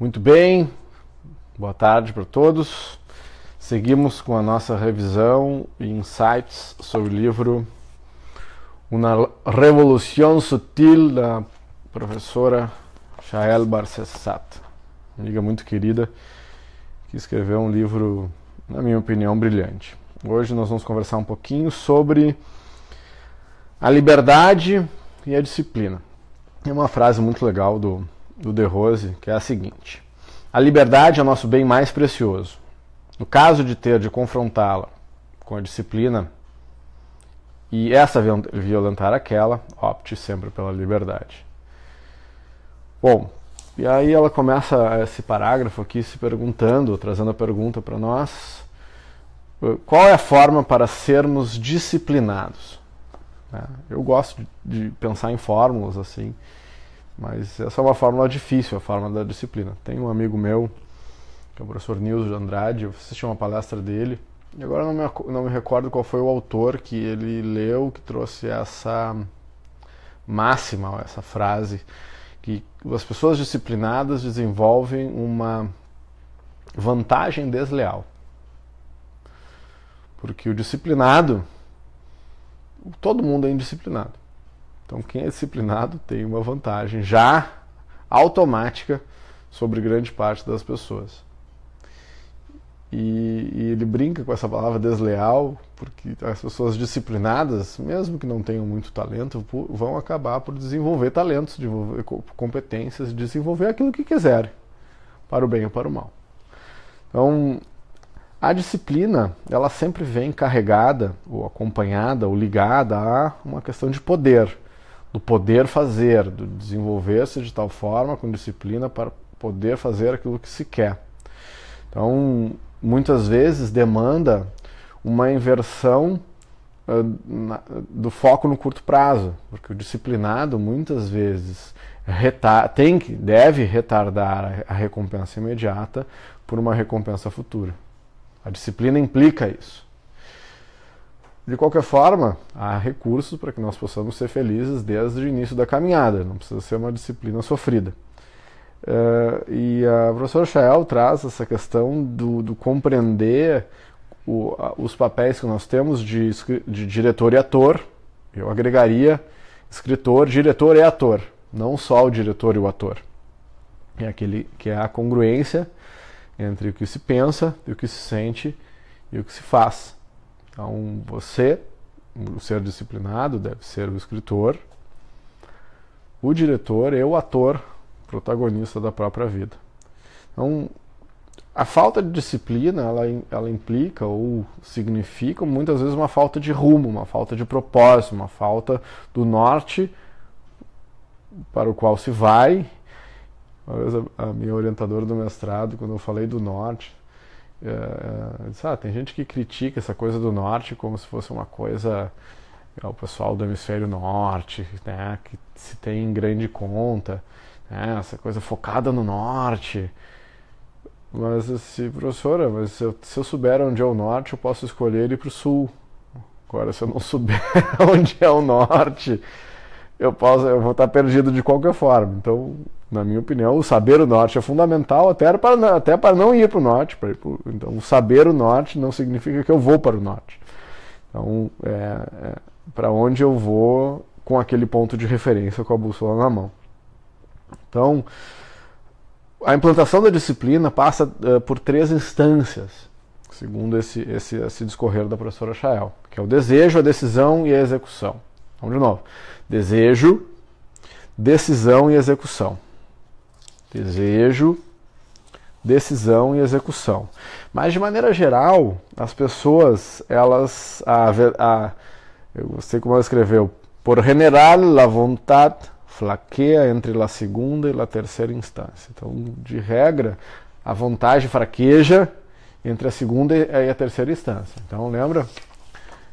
Muito bem, boa tarde para todos. Seguimos com a nossa revisão e insights sobre o livro Uma Revolução Sutil da professora Shael Barcessat, amiga muito querida, que escreveu um livro, na minha opinião, brilhante. Hoje nós vamos conversar um pouquinho sobre a liberdade e a disciplina. Tem uma frase muito legal do do De Rose, que é a seguinte: A liberdade é o nosso bem mais precioso. No caso de ter de confrontá-la com a disciplina e essa violentar aquela, opte sempre pela liberdade. Bom, e aí ela começa esse parágrafo aqui se perguntando, trazendo a pergunta para nós: qual é a forma para sermos disciplinados? Né? Eu gosto de pensar em fórmulas assim. Mas essa é uma fórmula difícil, a fórmula da disciplina. Tem um amigo meu, que é o professor Nilson de Andrade, eu assisti uma palestra dele, e agora não me, não me recordo qual foi o autor que ele leu que trouxe essa máxima, essa frase, que as pessoas disciplinadas desenvolvem uma vantagem desleal. Porque o disciplinado, todo mundo é indisciplinado. Então, quem é disciplinado tem uma vantagem já automática sobre grande parte das pessoas. E, e, ele brinca com essa palavra desleal, porque as pessoas disciplinadas, mesmo que não tenham muito talento, vão acabar por desenvolver talentos, desenvolver competências, desenvolver aquilo que quiserem, para o bem ou para o mal. Então, a disciplina, ela sempre vem carregada, ou acompanhada, ou ligada a uma questão de poder do poder fazer, do desenvolver-se de tal forma com disciplina para poder fazer aquilo que se quer. Então, muitas vezes demanda uma inversão na, do foco no curto prazo, porque o disciplinado muitas vezes tem que deve retardar a recompensa imediata por uma recompensa futura. A disciplina implica isso. De qualquer forma, há recursos para que nós possamos ser felizes desde o início da caminhada, não precisa ser uma disciplina sofrida. Uh, e a professora Chael traz essa questão do, do compreender o, a, os papéis que nós temos de, de diretor e ator. Eu agregaria escritor, diretor e ator, não só o diretor e o ator. É aquele que é a congruência entre o que se pensa, o que se sente e o que se faz. Então, você, o ser disciplinado, deve ser o escritor, o diretor e o ator, protagonista da própria vida. Então, a falta de disciplina, ela, ela implica ou significa muitas vezes uma falta de rumo, uma falta de propósito, uma falta do norte para o qual se vai. Uma vez a, a minha orientadora do mestrado, quando eu falei do norte, ah, tem gente que critica essa coisa do norte como se fosse uma coisa é, o pessoal do hemisfério norte, né, que se tem grande conta, né, essa coisa focada no norte. Mas assim, professora, mas se eu, se eu souber onde é o norte, eu posso escolher ir para o sul. Agora, se eu não souber onde é o norte, eu posso, eu vou estar perdido de qualquer forma. Então, na minha opinião, o saber o norte é fundamental até para, até para não ir para o norte. Para então, o saber o norte não significa que eu vou para o norte. Então, é, é, para onde eu vou com aquele ponto de referência com a bússola na mão. Então, a implantação da disciplina passa uh, por três instâncias, segundo esse, esse, esse discorrer da professora Chael, que é o desejo, a decisão e a execução. Vamos de novo. Desejo, decisão e execução. Desejo, decisão e execução. Mas de maneira geral, as pessoas, elas, a, a, eu sei como ela escreveu, por general, la vontade flaqueia entre a segunda e a terceira instância. Então, de regra, a vontade fraqueja entre a segunda e a terceira instância. Então, lembra?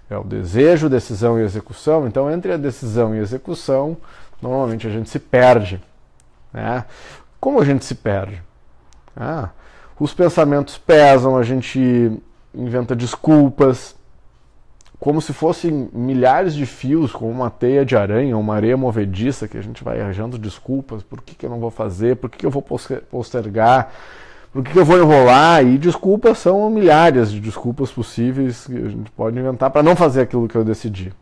É o desejo, decisão e execução. Então, entre a decisão e execução, normalmente a gente se perde. Né? Como a gente se perde? Ah, os pensamentos pesam, a gente inventa desculpas, como se fossem milhares de fios, como uma teia de aranha, uma areia movediça, que a gente vai arranjando desculpas, por que, que eu não vou fazer, por que, que eu vou postergar, por que, que eu vou enrolar, e desculpas são milhares de desculpas possíveis que a gente pode inventar para não fazer aquilo que eu decidi.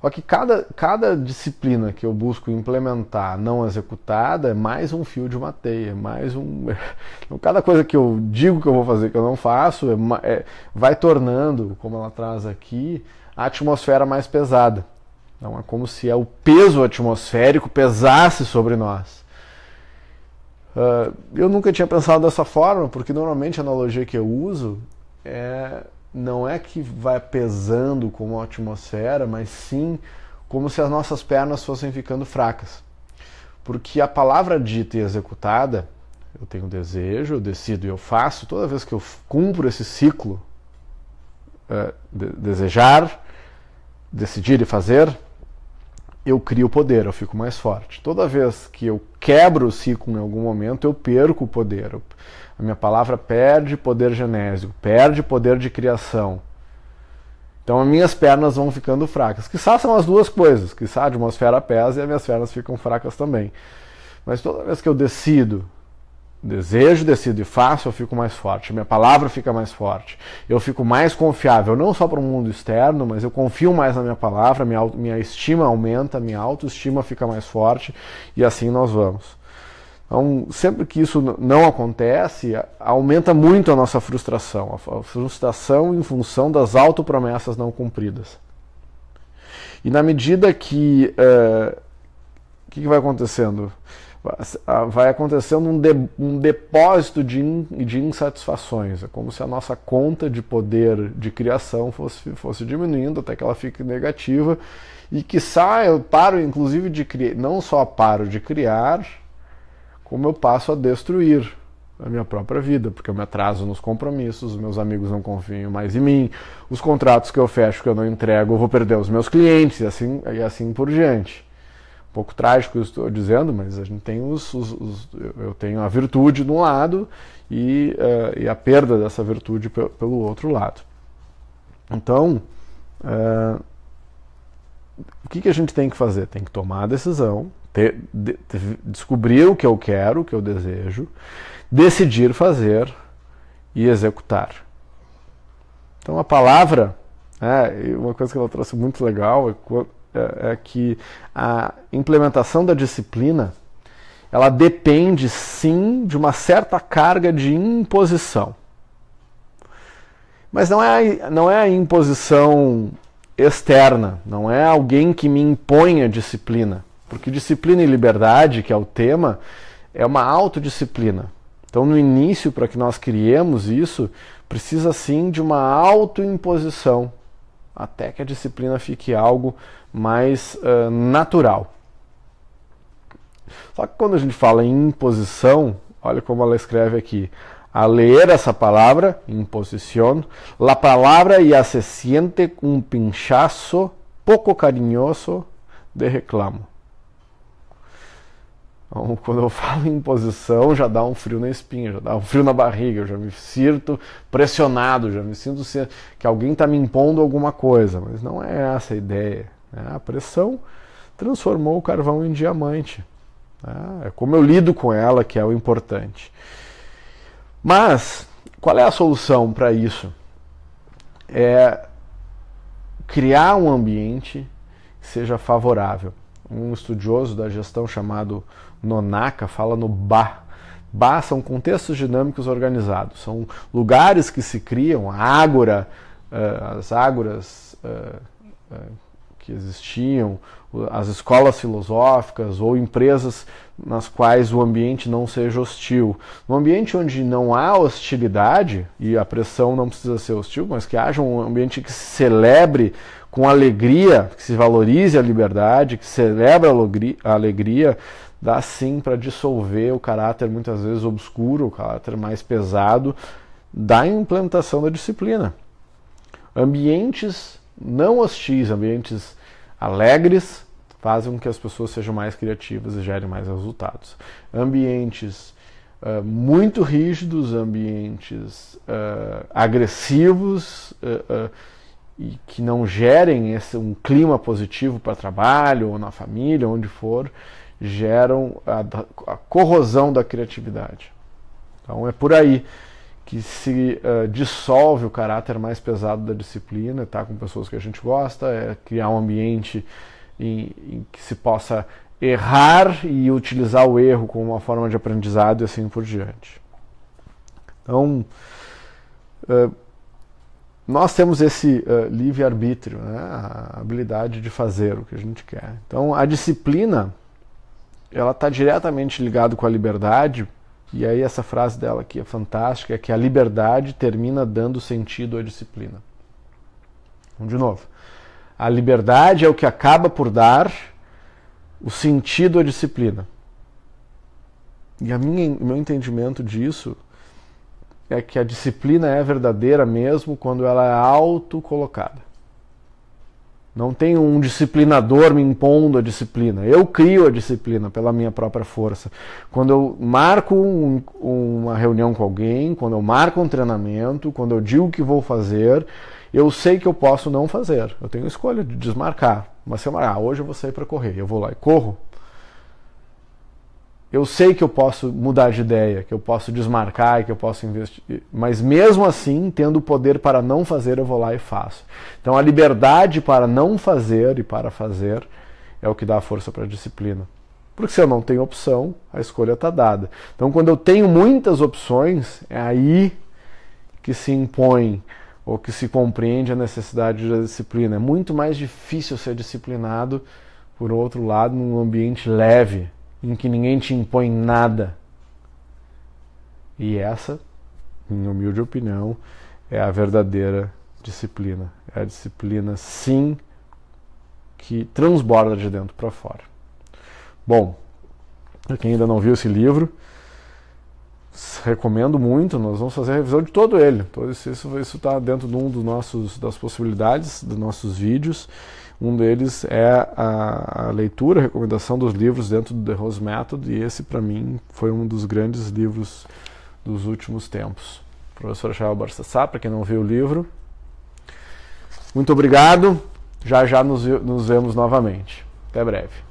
Só que cada, cada disciplina que eu busco implementar não executada é mais um fio de uma teia, mais um. Então, cada coisa que eu digo que eu vou fazer que eu não faço é, é, vai tornando, como ela traz aqui, a atmosfera mais pesada. Então é como se o peso atmosférico pesasse sobre nós. Uh, eu nunca tinha pensado dessa forma, porque normalmente a analogia que eu uso é não é que vai pesando como a atmosfera, mas sim como se as nossas pernas fossem ficando fracas. Porque a palavra dita e executada, eu tenho desejo, eu decido e eu faço, toda vez que eu cumpro esse ciclo, é, de, desejar, decidir e fazer, eu crio poder, eu fico mais forte. Toda vez que eu quebro o ciclo em algum momento, eu perco o poder. A minha palavra perde poder genésico, perde poder de criação. Então as minhas pernas vão ficando fracas. Quizá são as duas coisas. Quizá a atmosfera pesa e as minhas pernas ficam fracas também. Mas toda vez que eu decido, desejo, decido e faço, eu fico mais forte. Minha palavra fica mais forte. Eu fico mais confiável, não só para o mundo externo, mas eu confio mais na minha palavra, minha, minha estima aumenta, minha autoestima fica mais forte e assim nós vamos. Então, sempre que isso não acontece, aumenta muito a nossa frustração, a frustração em função das autopromessas não cumpridas. E na medida que. Uh, o que, que vai acontecendo? Vai acontecendo um, de, um depósito de, in, de insatisfações. É como se a nossa conta de poder de criação fosse, fosse diminuindo até que ela fique negativa. E que sai, eu paro inclusive de criar, não só paro de criar, como eu passo a destruir a minha própria vida, porque eu me atraso nos compromissos, meus amigos não confiam mais em mim, os contratos que eu fecho que eu não entrego, eu vou perder os meus clientes e assim, e assim por diante. Um pouco trágico eu estou dizendo, mas a gente tem os, os, os eu tenho a virtude de um lado e, uh, e a perda dessa virtude pelo outro lado. Então, uh, o que, que a gente tem que fazer? Tem que tomar a decisão, ter, de, descobrir o que eu quero, o que eu desejo, decidir fazer e executar. Então a palavra, é, uma coisa que ela trouxe muito legal é, é, é que a implementação da disciplina ela depende sim de uma certa carga de imposição. Mas não é, não é a imposição externa, não é alguém que me impõe a disciplina. Porque disciplina e liberdade, que é o tema, é uma autodisciplina. Então, no início, para que nós criemos isso, precisa sim de uma autoimposição, até que a disciplina fique algo mais uh, natural. Só que quando a gente fala em imposição, olha como ela escreve aqui. A ler essa palavra, imposição, la palavra ya se siente un pinchazo poco cariñoso de reclamo. Então, quando eu falo em posição, já dá um frio na espinha, já dá um frio na barriga, eu já me sinto pressionado, já me sinto que alguém está me impondo alguma coisa, mas não é essa a ideia. Né? A pressão transformou o carvão em diamante. Né? É como eu lido com ela que é o importante. Mas, qual é a solução para isso? É criar um ambiente que seja favorável. Um estudioso da gestão chamado Nonaka fala no Ba. Ba são contextos dinâmicos organizados, são lugares que se criam, a ágora, uh, as ágoras uh, uh, que existiam, as escolas filosóficas ou empresas nas quais o ambiente não seja hostil. No ambiente onde não há hostilidade, e a pressão não precisa ser hostil, mas que haja um ambiente que se celebre com alegria, que se valorize a liberdade, que celebre a alegria, dá sim para dissolver o caráter muitas vezes obscuro, o caráter mais pesado da implementação da disciplina. Ambientes não hostis, ambientes alegres, fazem com que as pessoas sejam mais criativas e gerem mais resultados. Ambientes uh, muito rígidos, ambientes uh, agressivos e que não gerem esse, um clima positivo para trabalho ou na família, onde for, geram a, a corrosão da criatividade. Então é por aí que se uh, dissolve o caráter mais pesado da disciplina, tá com pessoas que a gente gosta, é criar um ambiente em, em, que se possa errar e utilizar o erro como uma forma de aprendizado e assim por diante. Então, uh, nós temos esse uh, livre-arbítrio, né? a habilidade de fazer o que a gente quer. Então, a disciplina ela está diretamente ligada com a liberdade, e aí essa frase dela aqui é fantástica, é que a liberdade termina dando sentido à disciplina. Vamos de novo. A liberdade é o que acaba por dar o sentido à disciplina. E a minha, meu entendimento disso é que a disciplina é verdadeira mesmo quando ela é autocolocada. Não tem um disciplinador me impondo a disciplina. Eu crio a disciplina pela minha própria força. Quando eu marco um, uma reunião com alguém, quando eu marco um treinamento, quando eu digo que vou fazer, eu sei que eu posso não fazer. Eu tenho escolha de desmarcar. Mas se eu marcar, ah, hoje eu vou sair para correr, eu vou lá e corro, eu sei que eu posso mudar de ideia, que eu posso desmarcar, que eu posso investir, mas mesmo assim, tendo o poder para não fazer, eu vou lá e faço. Então a liberdade para não fazer e para fazer é o que dá força para a disciplina. Porque se eu não tenho opção, a escolha está dada. Então quando eu tenho muitas opções, é aí que se impõe ou que se compreende a necessidade da disciplina. É muito mais difícil ser disciplinado, por outro lado, num ambiente leve em que ninguém te impõe nada. E essa, minha humilde opinião, é a verdadeira disciplina. É a disciplina, sim, que transborda de dentro para fora. Bom, para quem ainda não viu esse livro, recomendo muito. Nós vamos fazer a revisão de todo ele. Todo isso está dentro de um dos nossos das possibilidades dos nossos vídeos. Um deles é a, a, leitura, a recomendação dos livros dentro do The Rose Method, e esse, para mim, foi um dos grandes livros dos últimos tempos. Professor Chael Barsassá, para quem não viu o livro. Muito obrigado. Já já nos, nos vemos novamente. Até breve.